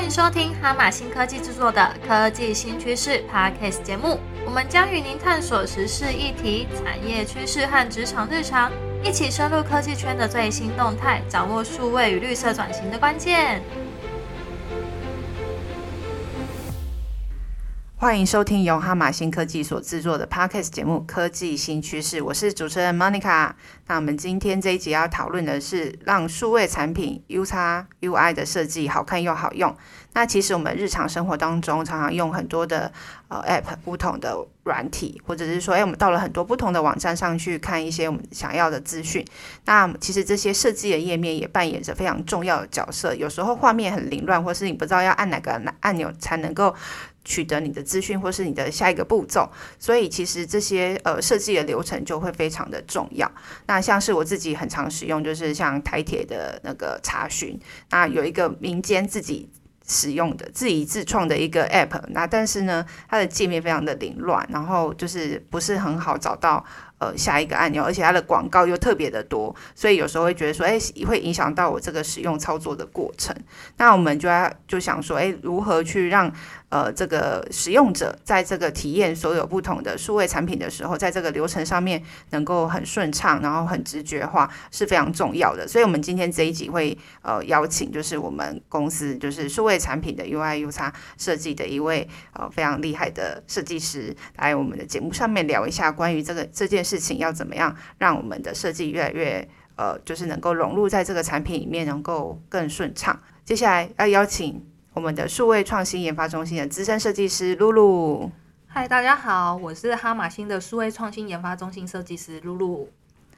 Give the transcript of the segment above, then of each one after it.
欢迎收听哈马新科技制作的科技新趋势 Podcast 节目。我们将与您探索时事议题、产业趋势和职场日常，一起深入科技圈的最新动态，掌握数位与绿色转型的关键。欢迎收听由哈马新科技所制作的 Podcast 节目《科技新趋势》，我是主持人 Monica。那我们今天这一集要讨论的是让数位产品 U 叉 UI 的设计好看又好用。那其实我们日常生活当中常常用很多的呃 App 不同的软体，或者是说，哎，我们到了很多不同的网站上去看一些我们想要的资讯。那其实这些设计的页面也扮演着非常重要的角色。有时候画面很凌乱，或是你不知道要按哪个按钮才能够。取得你的资讯，或是你的下一个步骤，所以其实这些呃设计的流程就会非常的重要。那像是我自己很常使用，就是像台铁的那个查询，那有一个民间自己使用的、自己自创的一个 App，那但是呢，它的界面非常的凌乱，然后就是不是很好找到。呃，下一个按钮，而且它的广告又特别的多，所以有时候会觉得说，哎，会影响到我这个使用操作的过程。那我们就要就想说，哎，如何去让呃这个使用者在这个体验所有不同的数位产品的时候，在这个流程上面能够很顺畅，然后很直觉化，是非常重要的。所以，我们今天这一集会呃邀请，就是我们公司就是数位产品的 UI UX 设计的一位呃非常厉害的设计师，来我们的节目上面聊一下关于这个这件。事情要怎么样让我们的设计越来越呃，就是能够融入在这个产品里面，能够更顺畅。接下来要邀请我们的数位创新研发中心的资深设计师露露。嗨，大家好，我是哈马星的数位创新研发中心设计师露露。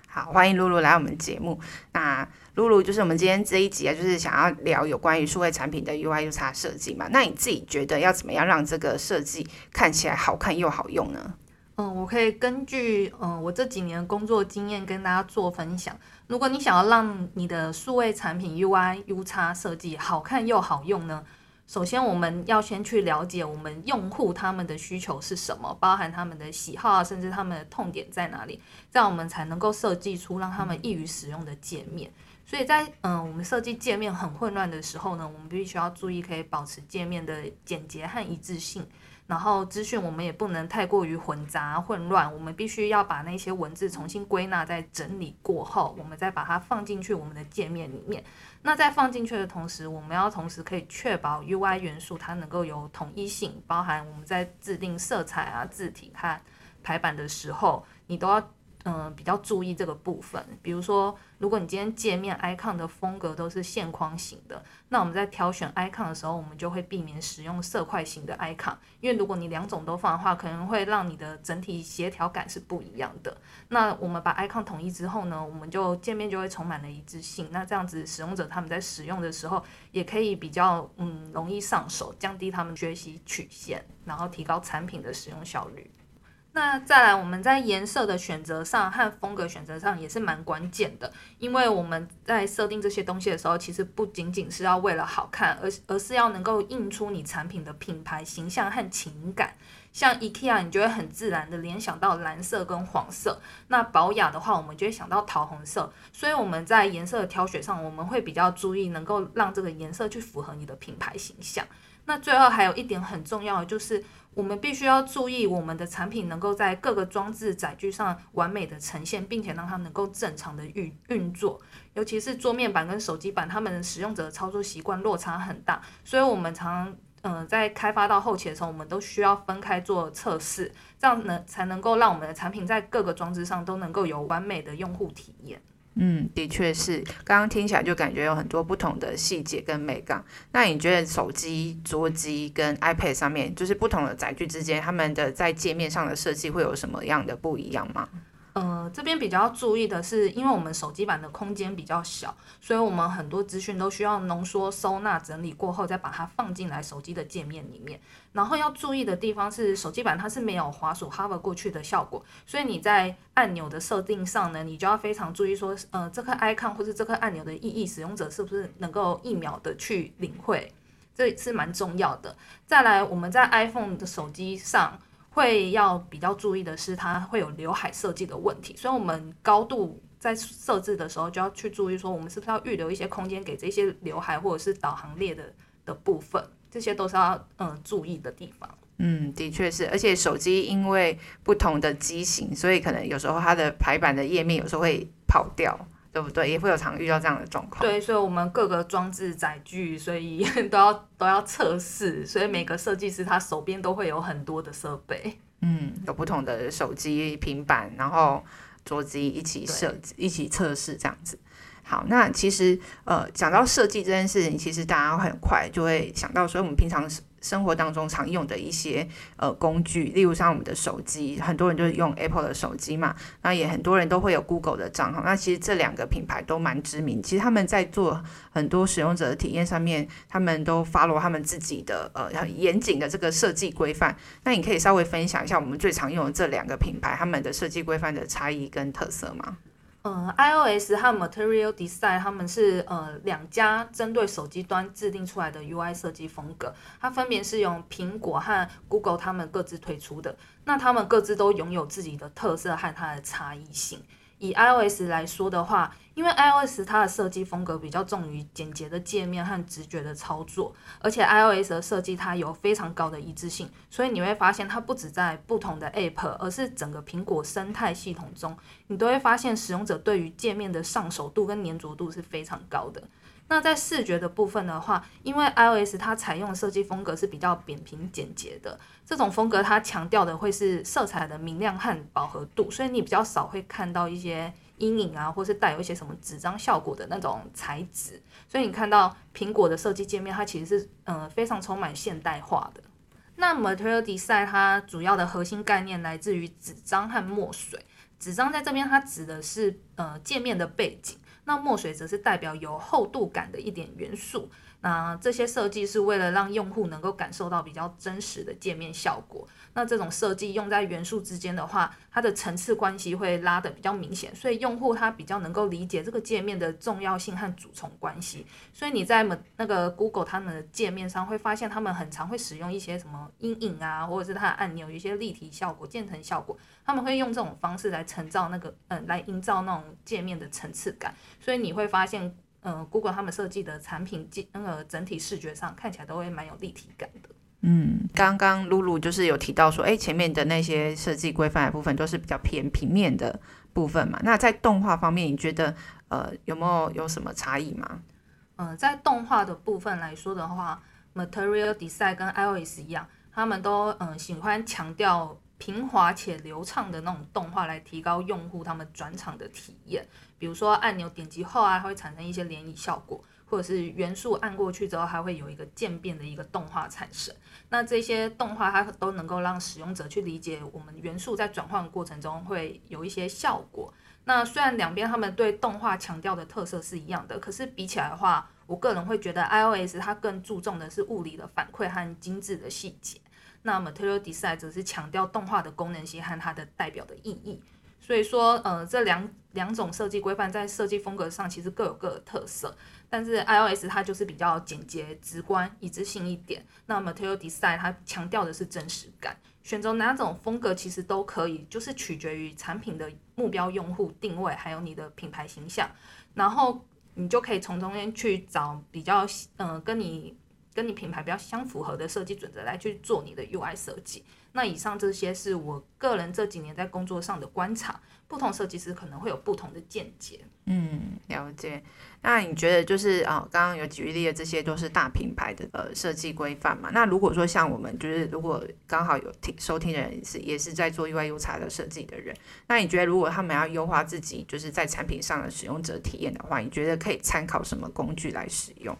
好，欢迎露露来我们节目。那露露就是我们今天这一集啊，就是想要聊有关于数位产品的 UI UX 设计嘛。那你自己觉得要怎么样让这个设计看起来好看又好用呢？嗯，我可以根据嗯我这几年工作经验跟大家做分享。如果你想要让你的数位产品 UI U 叉设计好看又好用呢，首先我们要先去了解我们用户他们的需求是什么，包含他们的喜好啊，甚至他们的痛点在哪里，这样我们才能够设计出让他们易于使用的界面。所以在嗯我们设计界面很混乱的时候呢，我们必须要注意可以保持界面的简洁和一致性。然后资讯我们也不能太过于混杂混乱，我们必须要把那些文字重新归纳、再整理过后，我们再把它放进去我们的界面里面。那在放进去的同时，我们要同时可以确保 UI 元素它能够有统一性，包含我们在制定色彩啊、字体和排版的时候，你都要。嗯，比较注意这个部分。比如说，如果你今天界面 icon 的风格都是线框型的，那我们在挑选 icon 的时候，我们就会避免使用色块型的 icon，因为如果你两种都放的话，可能会让你的整体协调感是不一样的。那我们把 icon 统一之后呢，我们就界面就会充满了一致性。那这样子，使用者他们在使用的时候，也可以比较嗯容易上手，降低他们学习曲线，然后提高产品的使用效率。那再来，我们在颜色的选择上和风格选择上也是蛮关键的，因为我们在设定这些东西的时候，其实不仅仅是要为了好看，而而是要能够印出你产品的品牌形象和情感。像 IKEA，你就会很自然的联想到蓝色跟黄色；那宝雅的话，我们就会想到桃红色。所以我们在颜色的挑选上，我们会比较注意能够让这个颜色去符合你的品牌形象。那最后还有一点很重要的就是。我们必须要注意，我们的产品能够在各个装置载具上完美的呈现，并且让它能够正常的运运作。尤其是桌面版跟手机版，他们使用者的操作习惯落差很大，所以我们常嗯在开发到后期的时候，我们都需要分开做测试，这样呢才能够让我们的产品在各个装置上都能够有完美的用户体验。嗯，的确是，刚刚听起来就感觉有很多不同的细节跟美感。那你觉得手机、桌机跟 iPad 上面，就是不同的载具之间，他们的在界面上的设计会有什么样的不一样吗？呃，这边比较注意的是，因为我们手机版的空间比较小，所以我们很多资讯都需要浓缩、收纳、整理过后，再把它放进来手机的界面里面。然后要注意的地方是，手机版它是没有滑鼠 hover 过去的效果，所以你在按钮的设定上呢，你就要非常注意说，呃，这颗 icon 或是这颗按钮的意义，使用者是不是能够一秒的去领会，这是蛮重要的。再来，我们在 iPhone 的手机上。会要比较注意的是，它会有刘海设计的问题，所以我们高度在设置的时候就要去注意，说我们是不是要预留一些空间给这些刘海或者是导航列的的部分，这些都是要嗯注意的地方。嗯，的确是，而且手机因为不同的机型，所以可能有时候它的排版的页面有时候会跑掉，对不对？也会有常遇到这样的状况。对，所以我们各个装置载具，所以 都要都要测试，所以每个设计师他手边都会有很多的设备。嗯，有不同的手机、平板，然后桌机一起设计、一起测试这样子。好，那其实呃，讲到设计这件事情，其实大家很快就会想到，所以我们平常生活当中常用的一些呃工具，例如像我们的手机，很多人就是用 Apple 的手机嘛，那也很多人都会有 Google 的账号。那其实这两个品牌都蛮知名，其实他们在做很多使用者的体验上面，他们都 follow 他们自己的呃很严谨的这个设计规范。那你可以稍微分享一下我们最常用的这两个品牌，他们的设计规范的差异跟特色吗？呃，iOS 和 Material Design 他们是呃两家针对手机端制定出来的 UI 设计风格，它分别是用苹果和 Google 他们各自推出的，那他们各自都拥有自己的特色和它的差异性。以 iOS 来说的话，因为 iOS 它的设计风格比较重于简洁的界面和直觉的操作，而且 iOS 的设计它有非常高的一致性，所以你会发现它不止在不同的 App，而是整个苹果生态系统中，你都会发现使用者对于界面的上手度跟粘着度是非常高的。那在视觉的部分的话，因为 iOS 它采用的设计风格是比较扁平简洁的，这种风格它强调的会是色彩的明亮和饱和度，所以你比较少会看到一些阴影啊，或是带有一些什么纸张效果的那种材质。所以你看到苹果的设计界面，它其实是嗯非常充满现代化的。那 Material Design 它主要的核心概念来自于纸张和墨水。纸张在这边它指的是呃界面的背景。那墨水则是代表有厚度感的一点元素。那这些设计是为了让用户能够感受到比较真实的界面效果。那这种设计用在元素之间的话，它的层次关系会拉得比较明显，所以用户他比较能够理解这个界面的重要性和主从关系。所以你在们那个 Google 他们的界面上会发现，他们很常会使用一些什么阴影啊，或者是它的按钮有一些立体效果、渐层效果，他们会用这种方式来成造那个嗯，来营造那种界面的层次感。所以你会发现，呃，Google 他们设计的产品，那个整体视觉上看起来都会蛮有立体感的。嗯，刚刚露露就是有提到说，哎，前面的那些设计规范的部分都是比较偏平面的部分嘛。那在动画方面，你觉得呃有没有有什么差异吗？嗯，在动画的部分来说的话，Material Design 跟 iOS 一样，他们都嗯喜欢强调平滑且流畅的那种动画，来提高用户他们转场的体验。比如说按钮点击后啊，它会产生一些涟漪效果。或者是元素按过去之后，它会有一个渐变的一个动画产生。那这些动画它都能够让使用者去理解我们元素在转换过程中会有一些效果。那虽然两边他们对动画强调的特色是一样的，可是比起来的话，我个人会觉得 iOS 它更注重的是物理的反馈和精致的细节。那 Material Design 则是强调动画的功能性和它的代表的意义。所以说，呃，这两两种设计规范在设计风格上其实各有各的特色。但是 iOS 它就是比较简洁、直观、一致性一点。那 Material Design 它强调的是真实感。选择哪种风格其实都可以，就是取决于产品的目标用户定位，还有你的品牌形象。然后你就可以从中间去找比较，嗯，跟你跟你品牌比较相符合的设计准则来去做你的 UI 设计。那以上这些是我个人这几年在工作上的观察。不同设计师可能会有不同的见解。嗯，了解。那你觉得就是啊，刚刚有举例的这些都是大品牌的呃设计规范嘛？那如果说像我们就是如果刚好有听收听的人是也是在做 UI U 叉的设计的人，那你觉得如果他们要优化自己就是在产品上的使用者体验的话，你觉得可以参考什么工具来使用？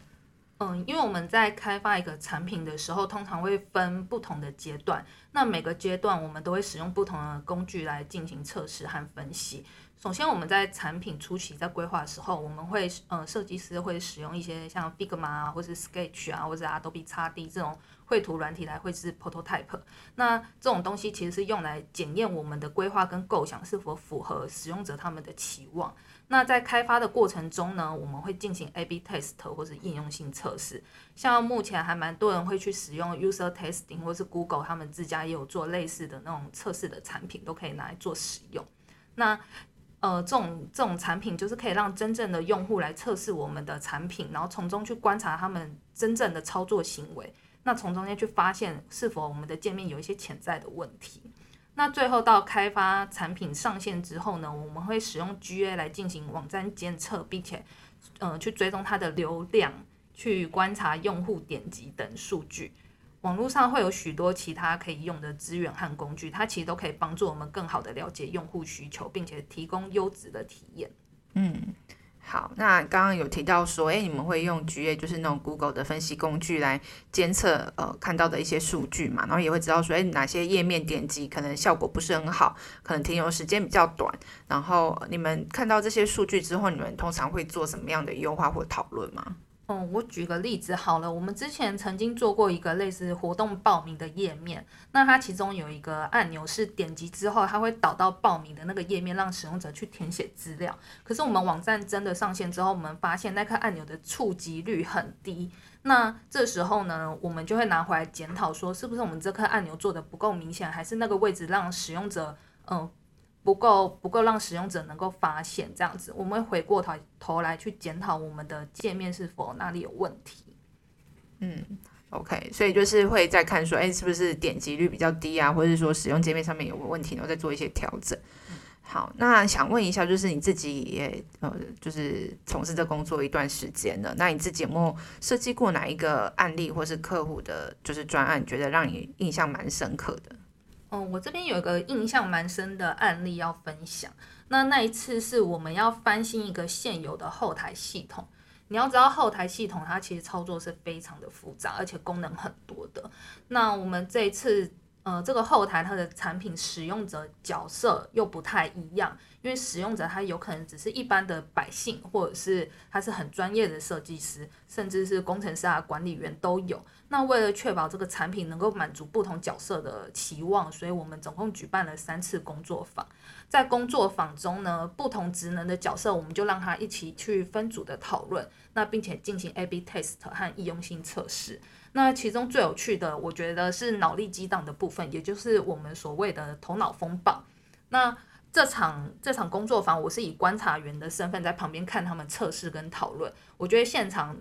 嗯，因为我们在开发一个产品的时候，通常会分不同的阶段。那每个阶段，我们都会使用不同的工具来进行测试和分析。首先，我们在产品初期在规划的时候，我们会呃，设计师会使用一些像 Figma 啊，或是 Sketch 啊，或者 Adobe XD 这种绘图软体来绘制 Prototype。那这种东西其实是用来检验我们的规划跟构想是否符合使用者他们的期望。那在开发的过程中呢，我们会进行 A/B test 或者应用性测试。像目前还蛮多人会去使用 User Testing，或是 Google 他们自家也有做类似的那种测试的产品，都可以拿来做使用。那呃，这种这种产品就是可以让真正的用户来测试我们的产品，然后从中去观察他们真正的操作行为，那从中间去发现是否我们的界面有一些潜在的问题。那最后到开发产品上线之后呢，我们会使用 GA 来进行网站监测，并且呃去追踪它的流量，去观察用户点击等数据。网络上会有许多其他可以用的资源和工具，它其实都可以帮助我们更好的了解用户需求，并且提供优质的体验。嗯，好，那刚刚有提到说，诶，你们会用 GA，就是那种 Google 的分析工具来监测呃看到的一些数据嘛，然后也会知道说，诶，哪些页面点击可能效果不是很好，可能停留时间比较短。然后你们看到这些数据之后，你们通常会做什么样的优化或讨论吗？嗯，我举个例子好了，我们之前曾经做过一个类似活动报名的页面，那它其中有一个按钮是点击之后，它会导到报名的那个页面，让使用者去填写资料。可是我们网站真的上线之后，我们发现那颗按钮的触及率很低。那这时候呢，我们就会拿回来检讨，说是不是我们这颗按钮做的不够明显，还是那个位置让使用者嗯。不够不够让使用者能够发现这样子，我们会回过头头来去检讨我们的界面是否哪里有问题。嗯，OK，所以就是会再看说，哎，是不是点击率比较低啊，或者是说使用界面上面有个问题，然后再做一些调整。好，那想问一下，就是你自己也呃，就是从事这工作一段时间了，那你自己有没有设计过哪一个案例，或是客户的就是专案，觉得让你印象蛮深刻的？嗯，我这边有一个印象蛮深的案例要分享。那那一次是我们要翻新一个现有的后台系统。你要知道，后台系统它其实操作是非常的复杂，而且功能很多的。那我们这一次，呃，这个后台它的产品使用者角色又不太一样。因为使用者他有可能只是一般的百姓，或者是他是很专业的设计师，甚至是工程师啊、管理员都有。那为了确保这个产品能够满足不同角色的期望，所以我们总共举办了三次工作坊。在工作坊中呢，不同职能的角色，我们就让他一起去分组的讨论，那并且进行 A/B test 和易用性测试。那其中最有趣的，我觉得是脑力激荡的部分，也就是我们所谓的头脑风暴。那这场这场工作坊，我是以观察员的身份在旁边看他们测试跟讨论。我觉得现场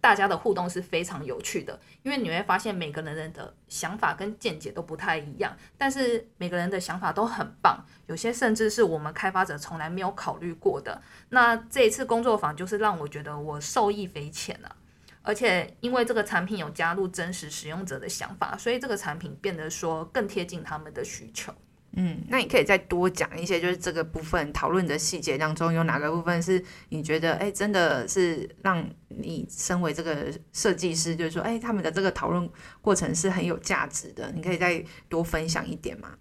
大家的互动是非常有趣的，因为你会发现每个人的想法跟见解都不太一样，但是每个人的想法都很棒，有些甚至是我们开发者从来没有考虑过的。那这一次工作坊就是让我觉得我受益匪浅啊！而且因为这个产品有加入真实使用者的想法，所以这个产品变得说更贴近他们的需求。嗯，那你可以再多讲一些，就是这个部分讨论的细节当中，有哪个部分是你觉得，哎，真的是让你身为这个设计师，就是说，哎，他们的这个讨论过程是很有价值的，你可以再多分享一点吗？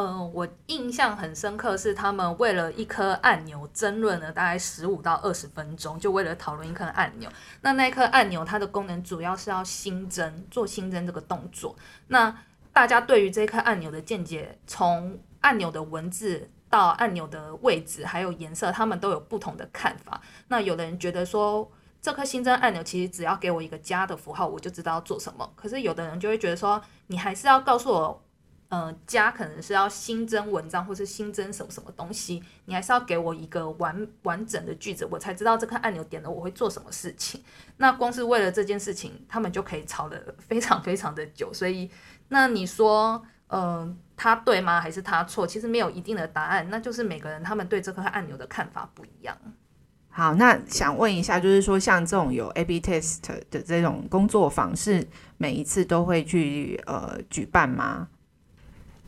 嗯，我印象很深刻是他们为了一颗按钮争论了大概十五到二十分钟，就为了讨论一颗按钮。那那颗按钮它的功能主要是要新增做新增这个动作，那。大家对于这颗按钮的见解，从按钮的文字到按钮的位置，还有颜色，他们都有不同的看法。那有的人觉得说，这颗新增按钮其实只要给我一个加的符号，我就知道要做什么。可是有的人就会觉得说，你还是要告诉我，呃，加可能是要新增文章或是新增什么什么东西，你还是要给我一个完完整的句子，我才知道这颗按钮点了我会做什么事情。那光是为了这件事情，他们就可以吵得非常非常的久，所以。那你说，嗯，他对吗？还是他错？其实没有一定的答案，那就是每个人他们对这颗按钮的看法不一样。好，那想问一下，就是说像这种有 A/B test 的这种工作坊，是每一次都会去呃举办吗？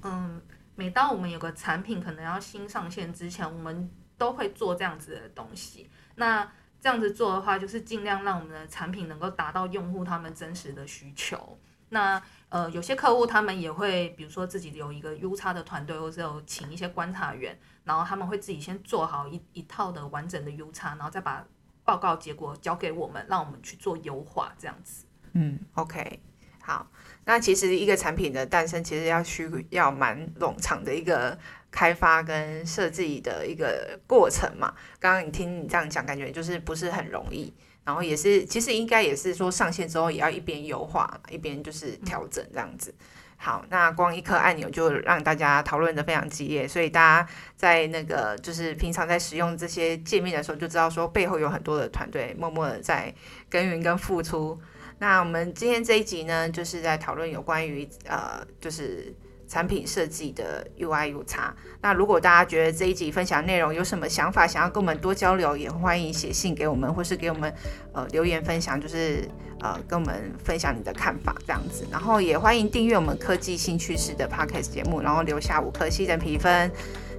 嗯，每当我们有个产品可能要新上线之前，我们都会做这样子的东西。那这样子做的话，就是尽量让我们的产品能够达到用户他们真实的需求。那呃，有些客户他们也会，比如说自己有一个 U 差的团队，或者有请一些观察员，然后他们会自己先做好一一套的完整的 U 差，然后再把报告结果交给我们，让我们去做优化，这样子。嗯，OK，好。那其实一个产品的诞生，其实要需要蛮冗长的一个开发跟设计的一个过程嘛。刚刚你听你这样讲，感觉就是不是很容易。然后也是，其实应该也是说上线之后也要一边优化一边就是调整这样子。好，那光一颗按钮就让大家讨论的非常激烈，所以大家在那个就是平常在使用这些界面的时候，就知道说背后有很多的团队默默的在耕耘跟付出。那我们今天这一集呢，就是在讨论有关于呃，就是产品设计的 UI U 叉。那如果大家觉得这一集分享内容有什么想法，想要跟我们多交流，也欢迎写信给我们，或是给我们呃留言分享，就是呃跟我们分享你的看法这样子。然后也欢迎订阅我们科技新趋势的 Podcast 节目，然后留下五颗星的评分。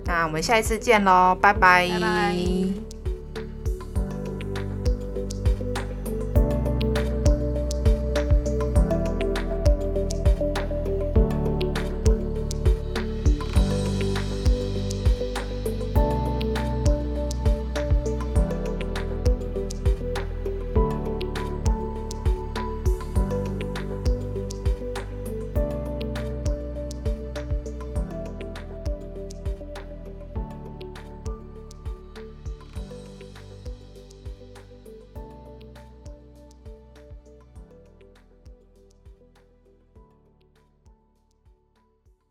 那我们下一次见喽，拜拜。